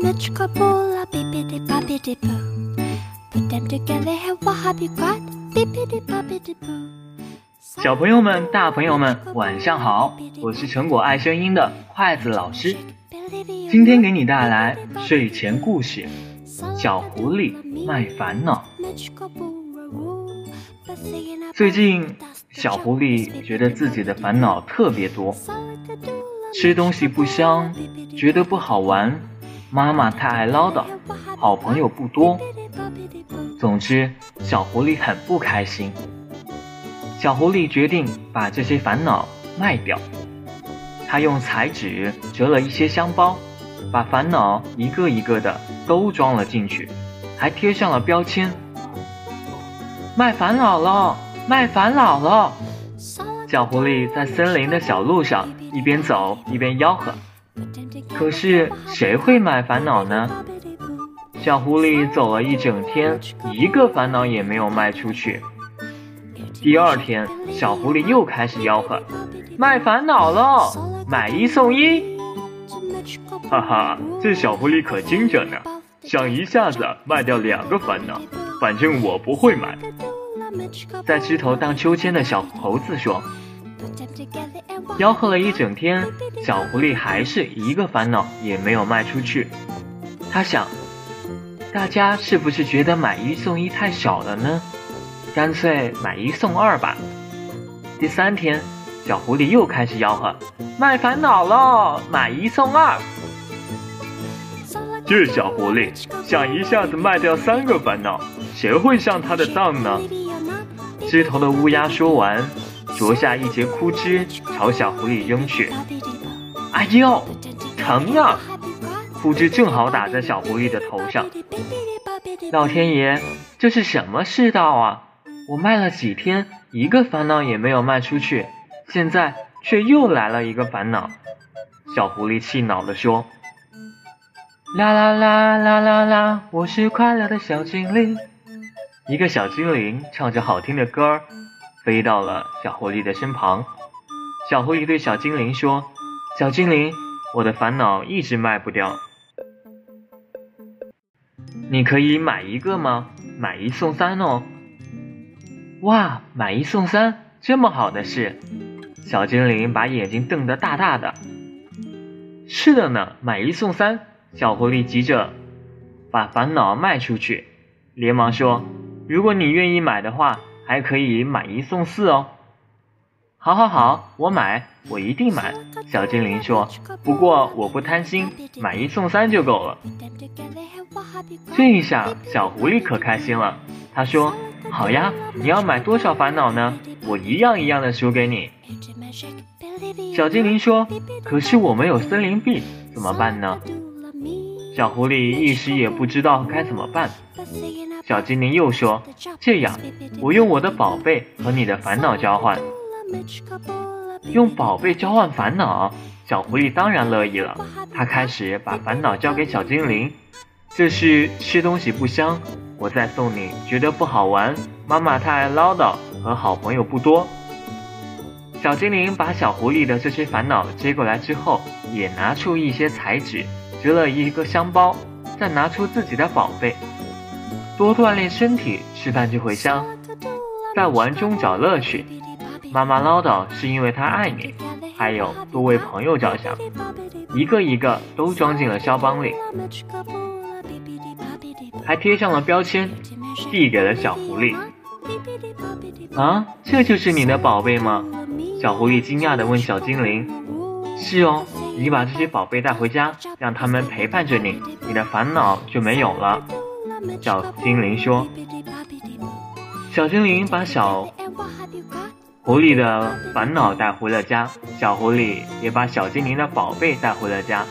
Mitchkabula bippity boppity boo. Put them together and what have you got? Bippity boppity boo. 小朋友们、大朋友们，晚上好！我是成果爱声音的筷子老师，今天给你带来睡前故事《小狐狸卖烦恼》。最近，小狐狸觉得自己的烦恼特别多，吃东西不香，觉得不好玩，妈妈太爱唠叨，好朋友不多。总之，小狐狸很不开心。小狐狸决定把这些烦恼卖掉。他用彩纸折了一些香包，把烦恼一个一个的都装了进去，还贴上了标签。卖烦恼了，卖烦恼了！小狐狸在森林的小路上一边走一边吆喝。可是谁会买烦恼呢？小狐狸走了一整天，一个烦恼也没有卖出去。第二天，小狐狸又开始吆喝：“卖烦恼喽，买一送一！”哈哈，这小狐狸可精着呢，想一下子卖掉两个烦恼。反正我不会买。在枝头荡秋千的小猴子说：“吆喝了一整天，小狐狸还是一个烦恼也没有卖出去。他想，大家是不是觉得买一送一太少了呢？”干脆买一送二吧。第三天，小狐狸又开始吆喝：“卖烦恼喽，买一送二。”这小狐狸想一下子卖掉三个烦恼，谁会上他的当呢？枝头的乌鸦说完，啄下一截枯枝，朝小狐狸扔去。哎呦，疼啊！枯枝正好打在小狐狸的头上。老天爷，这是什么世道啊！我卖了几天，一个烦恼也没有卖出去，现在却又来了一个烦恼。小狐狸气恼地说：“啦啦啦啦啦啦，我是快乐的小精灵。”一个小精灵唱着好听的歌儿，飞到了小狐狸的身旁。小狐狸对小精灵说：“小精灵，我的烦恼一直卖不掉，你可以买一个吗？买一送三哦。”哇，买一送三，这么好的事！小精灵把眼睛瞪得大大的。是的呢，买一送三。小狐狸急着把烦恼卖出去，连忙说：“如果你愿意买的话，还可以买一送四哦。”好，好，好，我买，我一定买。小精灵说：“不过我不贪心，买一送三就够了。”这一下，小狐狸可开心了。他说。好呀，你要买多少烦恼呢？我一样一样的输给你。小精灵说：“可是我没有森林币，怎么办呢？”小狐狸一时也不知道该怎么办。小精灵又说：“这样，我用我的宝贝和你的烦恼交换。”用宝贝交换烦恼，小狐狸当然乐意了。它开始把烦恼交给小精灵。这是吃东西不香。我再送你，觉得不好玩，妈妈太爱唠叨，和好朋友不多。小精灵把小狐狸的这些烦恼接过来之后，也拿出一些彩纸，折了一个香包，再拿出自己的宝贝。多锻炼身体，吃饭就会香，在玩中找乐趣。妈妈唠叨是因为她爱你，还有多为朋友着想，一个一个都装进了肖邦里。还贴上了标签，递给了小狐狸。啊，这就是你的宝贝吗？小狐狸惊讶地问小精灵。是哦，你把这些宝贝带回家，让他们陪伴着你，你的烦恼就没有了。小精灵说。小精灵把小狐狸的烦恼带回了家小狐狸也把小精灵的宝贝带回了家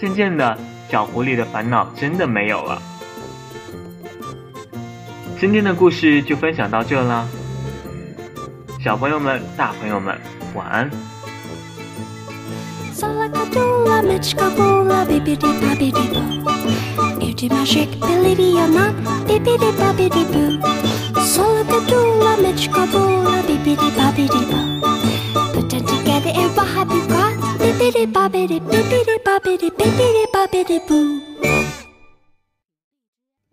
渐渐的小狐狸的烦恼真的没有了。今天的故事就分享到这啦小朋友们大朋友们晚安。pretty magic, believe it or not, bippity boppity boo. Solo kadoola, mitch kaboola, bippity boppity boo. Put them together and what have you got? Bippity boppity, bippity boppity, bippity boppity boo.